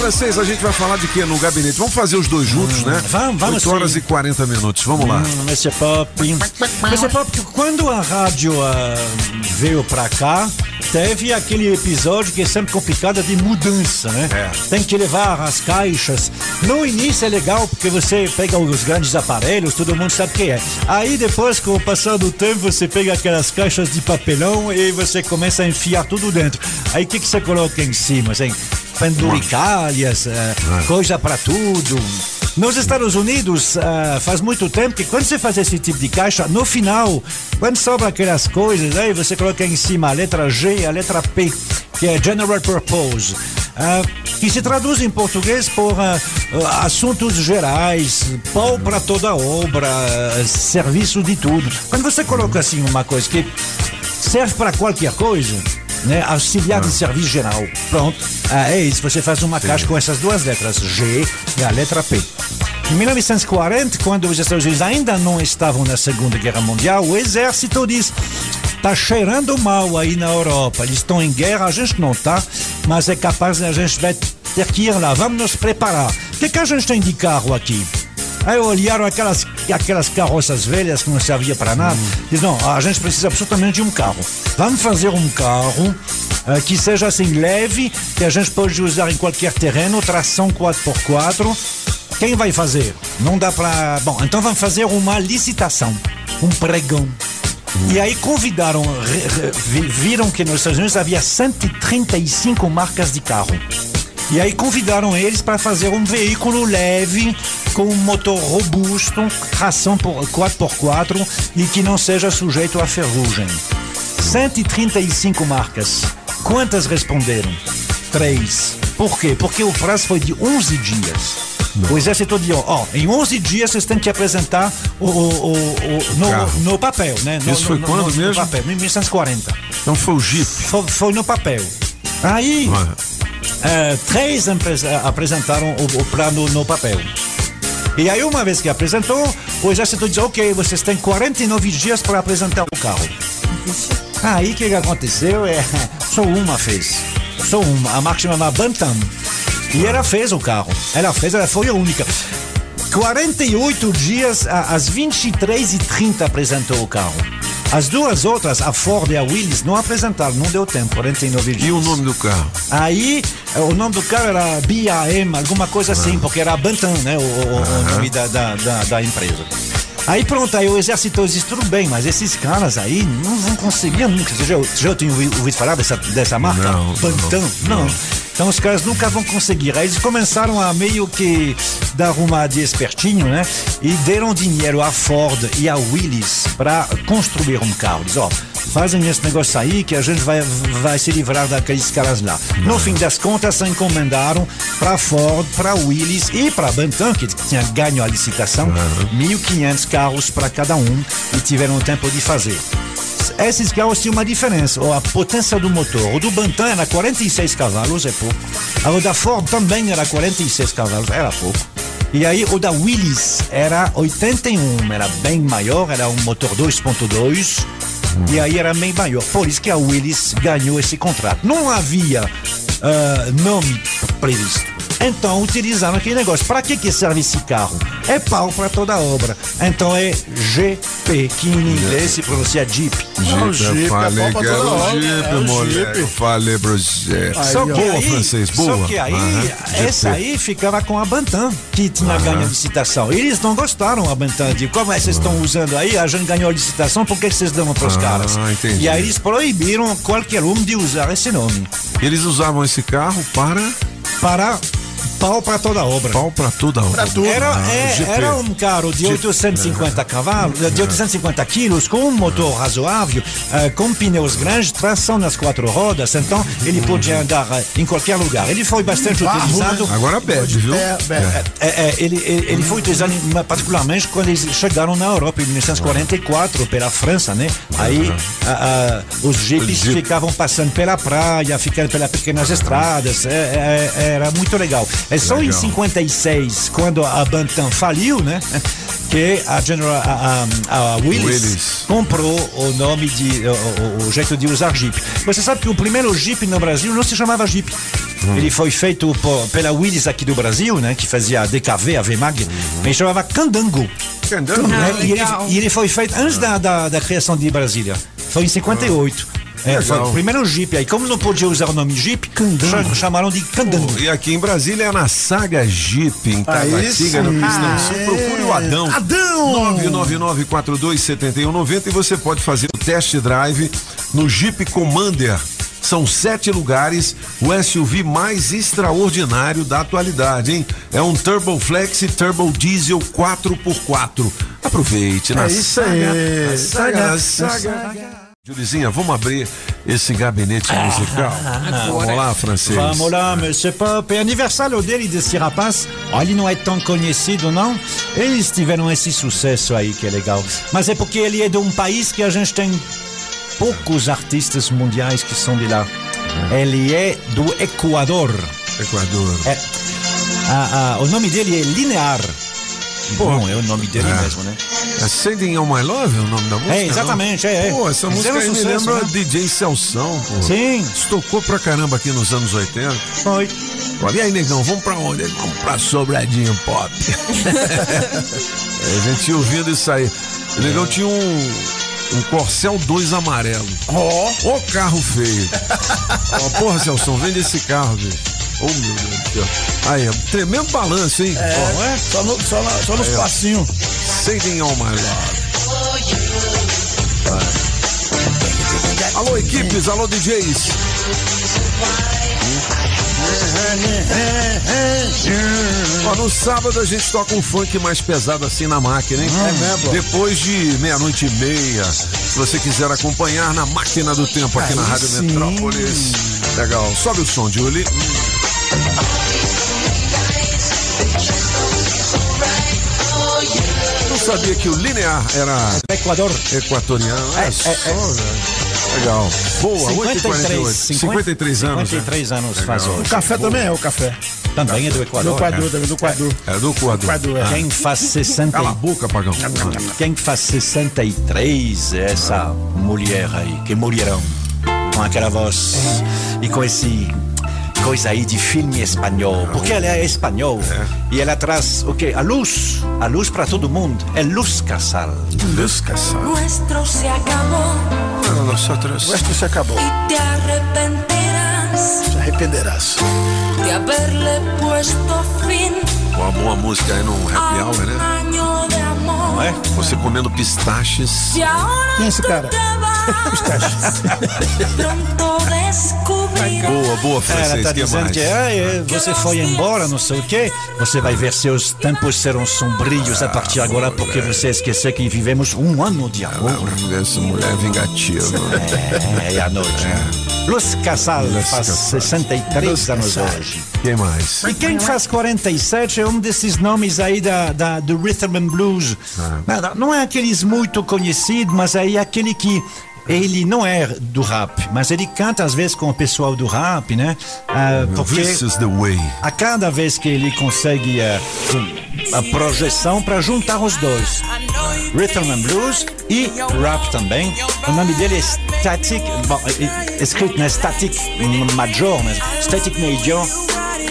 francês, a gente vai falar de quê no gabinete? Vamos fazer os dois juntos, né? vamos, vamos 8 horas sim. e 40 minutos, vamos lá. Hum, Mr. Pop. Mr. Pop, quando a rádio ah, veio pra cá, teve aquele episódio que é sempre complicado de mudança, né? É. Tem que levar as caixas. No início é legal porque você pega os grandes aparelhos, todo mundo sabe o que é. Aí depois, com o passar do tempo, você pega aquelas caixas de papelão e você começa a enfiar tudo dentro. Aí o que, que você coloca em cima? Assim, penduricalhas, eh, coisa pra tudo. Nos Estados Unidos, ah, faz muito tempo que quando você faz esse tipo de caixa, no final, quando sobra aquelas coisas, aí você coloca em cima a letra G e a letra P, que é General Purpose, ah, que se traduz em português por ah, assuntos gerais, pau para toda obra, serviço de tudo. Quando você coloca assim uma coisa que serve para qualquer coisa, né? Auxiliar de serviço geral. Pronto. Ah, é isso. Você faz uma caixa com essas duas letras, G e a letra P. Em 1940, quando os Estados Unidos ainda não estavam na Segunda Guerra Mundial, o exército diz: tá cheirando mal aí na Europa. Eles estão em guerra, a gente não tá, mas é capaz a gente vai ter que ir lá. Vamos nos preparar. O que, que a gente tem de carro aqui? Aí olharam aquelas, aquelas carroças velhas que não serviam para nada. Diz, não, a gente precisa absolutamente de um carro. Vamos fazer um carro eh, que seja assim leve, que a gente pode usar em qualquer terreno, tração 4x4. Quem vai fazer? Não dá para. Bom, então vamos fazer uma licitação, um pregão. E aí convidaram, viram que nos Estados Unidos havia 135 marcas de carro. E aí convidaram eles para fazer um veículo leve, com um motor robusto, tração por 4x4 e que não seja sujeito a ferrugem. 135 marcas. Quantas responderam? Três. Por quê? Porque o prazo foi de 11 dias. O exército disse, ó, em 11 dias vocês têm que apresentar o, o- o- no, no papel, né? No, Isso foi no- quando no- no mesmo? papel, em 1940. Então foi o Jeep. Foi, foi no papel. Aí, eh, três empresas apresentaram o, o plano no papel. E aí, uma vez que apresentou, o exército diz: Ok, vocês têm 49 dias para apresentar o carro. Aí, o que, aconteceu? É, só uma fez. Só uma. A marca chamava Bantam. E ela fez o carro. Ela fez, ela foi a única. 48 dias, às 23h30 apresentou o carro. As duas outras, a Ford e a Willis, não apresentaram, não deu tempo, 49 dias. E o nome do carro? Aí, eh, o nome do carro era BAM, alguma coisa assim, porque era Bantam, né? O, o- o nome da, da, da, da empresa. Aí pronto, aí o exército disse, tudo bem, mas esses caras aí não vão conseguir nunca. Você já, você já tinha ouvi- ouvido falar dessa, dessa marca? Não, Bantam? Não. Então os caras nunca vão conseguir. Aí eles começaram a meio que dar uma de espertinho, né? E deram dinheiro à Ford e à Willis para construir um carro. Diz, ó, fazem esse negócio aí que a gente vai, vai se livrar daqueles caras lá. No fim das contas, encomendaram para Ford, para Willis e para Bantam, que tinha ganho a licitação, 1.500 carros para cada um e tiveram tempo de fazer. Esses carros tinham uma diferença. A potência do motor. O do Bantam era 46 cavalos, é pouco. O da Ford também era 46 cavalos, era pouco. E aí o da Willis era 81, era bem maior, era um motor 2.2. E aí era bem maior. Por isso que a Willis ganhou esse contrato. Não havia ah, nome previsto. Então utilizaram aquele negócio. Para que, que serve esse carro? É pau para toda obra. Então é GP, que em inglês se pronuncia Jeep. Jeep, Jeep, eu falei é pau que pra era toda o obra, Jeep, é o moleque. Jeep. Eu falei pra você. Só que boa, aí, francês, boa. Só que aí, Aham, essa aí ficava com a Bantam, que tinha ganho a licitação. Eles não gostaram, a Bantam, de como é que vocês estão usando aí, a gente ganhou a licitação, por que vocês dão para os Ah, caras? entendi. E aí eles proibiram qualquer um de usar esse nome. Eles usavam esse carro para Para pau para toda obra. pau pra toda obra. Pra tudo. Era, Ah, é, era um carro de 850 cavalos, de 850 quilos, com um motor razoável, eh, com pneus grandes, tração nas quatro rodas, então ele podia andar eh, em qualquer lugar. Ele foi bastante Barro, utilizado. Agora pede, viu? É, é, É, é, ele, ele, ele foi utilizado particularmente quando eles chegaram na Europa em 1944 pela França, né? Aí a- os jipes ficavam passando pela praia, ficando pelas pequenas estradas, é- é- era muito legal. É só em Legal. 56, quando a Bantam faliu, né? Que a General a, a- a Willis, Willis. comprou o nome de o, o- jeito de usar Jeep. Você sabe que o primeiro Jeep no Brasil não se chamava Jeep. Ele foi feito por, pela Willis aqui do Brasil, né? Que fazia a DKV, a VMAG. Ele chamava Candango. Candango? Né? E, ele, e ele foi feito antes da, da, da criação de Brasília. Foi em 58. É, foi Legal. o primeiro Jeep. Aí, como não podia usar o nome Jeep, cha- chamaram de Candango. E aqui em Brasília é na Saga Jeep, em Aí Taguatinga, no. Cristão Sul. Procure o Adão. Adão! 999-427190 e você pode fazer o test drive no Jeep Commander. São sete lugares, o SUV mais extraordinário da atualidade, hein? É um Turbo Flex Turbo Diesel 4x4. Aproveite na É isso Saga, aí. na Saga, na Saga. Julizinha, vamos abrir esse gabinete musical. Vamos lá, francês. Vamos lá, Monsieur Pop. É aniversário dele, desse rapaz. Ele não é tão conhecido, não? Eles tiveram esse sucesso aí, que é legal. Mas é porque ele é de um país que a gente tem poucos artistas mundiais que são de lá. Ele é do Equador. Equador. É. Ah, ah, o nome dele é Linear. Bom, é o nome dele É. mesmo, né? É Sending On My Love é o nome da música? É, exatamente, é, é. Pô, essa música aí me sucesso, lembra né? DJ Celção, pô. Sim, Tocou pra caramba aqui nos anos 80. foi. E aí, negão, vamos pra onde? Vamos pra Sobradinho Pop. É, a gente ouvindo isso aí. O negão tinha um, um Corcel 2 amarelo. Ó, Ô carro feio. Ó, porra, Celção, vende esse carro, bicho. Ô, meu Deus do céu. Aí, tremendo balanço, hein? Ó, é, só, no, só, na- só nos passinhos. On My Love. Alô, equipes, alô, DJs. Ó, no sábado a gente toca um funk mais pesado assim na máquina, hein? É mesmo? Depois de meia-noite e meia. Se você quiser acompanhar na máquina do tempo aqui na Aí Rádio sim. Metrópolis. Legal. Sobe o som, Julie. Sabia que o Linear era Equador. equatoriano. É, É, só, é, é. Legal. Boa, 8h48. 53 anos. 53 né? anos Legal. faz O hoje. café também é o café. Também é do Do Equador. quadro também, do quadro. É do quadro. Quadro, é. Quem faz 60 Cala a boca, pagão. Quem faz 63 é essa mulher aí, que mulherão. Com aquela voz e com esse coisa aí de filme espanhol. Porque ela é espanhol e ela traz o quê? A luz. A luz para todo mundo. É luz casal. Luz caçado. Nuestro se acabó Para nosotros. O resto se acabou. y te arrepentirás Se arrependerás. de haberle puesto fin Uma boa música aí no a happy hour, né? año de amor. Não é? Você comendo pistaches. Y ahora ¿Quién es ese tú cara? te Boa, boa, Ela francês. tá que dizendo mais? que ah, é, você foi embora, não sei o quê. Você vai ver seus tempos serão sombrios a partir de agora, porque você esqueceu que vivemos um ano de amor. Ah, Essa mulher é vingativa. É, é a noite. Luz Casal faz 63 anos hoje. Quem mais? E quem faz 47 é um desses nomes aí da, da- do Rhythm and Blues. Não, não é aqueles muito conhecidos, mas aí é aquele que ele não é do rap, mas ele canta às vezes com o pessoal do rap, né? Ah, porque a cada vez que ele consegue eh, a projeção para juntar os dois, Rhythm and Blues e rap também. O nome dele é Static, bom, é- é escrito né, Static Major, mas Static Major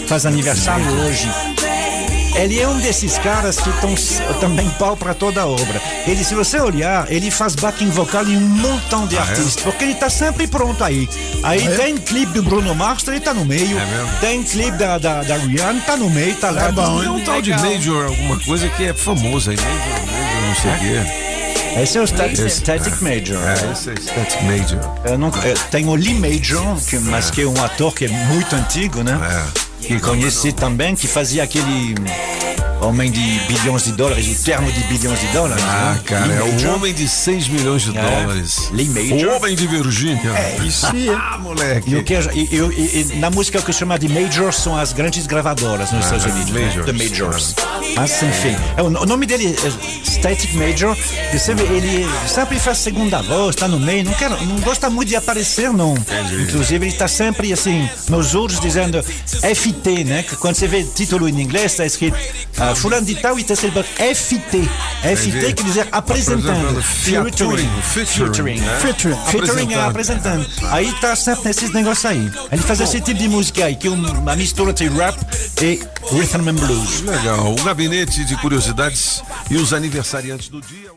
faz aniversário hoje. Ele é um desses caras que estão também pau para toda a obra. Ele, se você olhar, ele faz backing vocal em um montão de Ah, é? artistas, porque ele tá sempre pronto aí. Aí tem clipe do Bruno Mars, ele tá no meio. É? Tem clipe da, da, da Rihanna, tá no meio, tá lá. É bom, Tem um tal de. Major, alguma coisa que é famoso aí. Major, Major, não sei o quê. Esse é o Static, Esse, Static é. Major. É, esse é Static Major. Eu não, eu- tem o Lee Major, que, mas que é um ator que é muito antigo, né? É. Que conheci também, que fazia aquele homem de bilhões de dólares, o termo de bilhões de dólares. Ah, né? cara, Lee é o Major. homem de 6 milhões de É. dólares. Lee Major. O homem de Virgínia. É isso aí. Ah, moleque. E, o que, e- e- e- na música o que chama de majors são as grandes gravadoras nos Estados Unidos. né? majors. The majors. Mas enfim, é, o no- o nome dele é Static Major. Você vê, ele sempre faz segunda voz, tá no meio, não, quer, não gosta muito de aparecer, não. Inclusive, ele tá sempre assim, nos outros dizendo FT, né? Que quando você vê título em inglês, tá escrito uh, fulano de tal e terceiro banco. FT. FT quer dizer apresentando. Featuring, featuring? Featuring. Featuring é Apresentando. Aí tá certo nesses negócios aí. Ele faz esse tipo de música aí, que é uma mistura de rap e rhythm and blues. Legal. O gabinete de curiosidades e os aniversariantes do dia.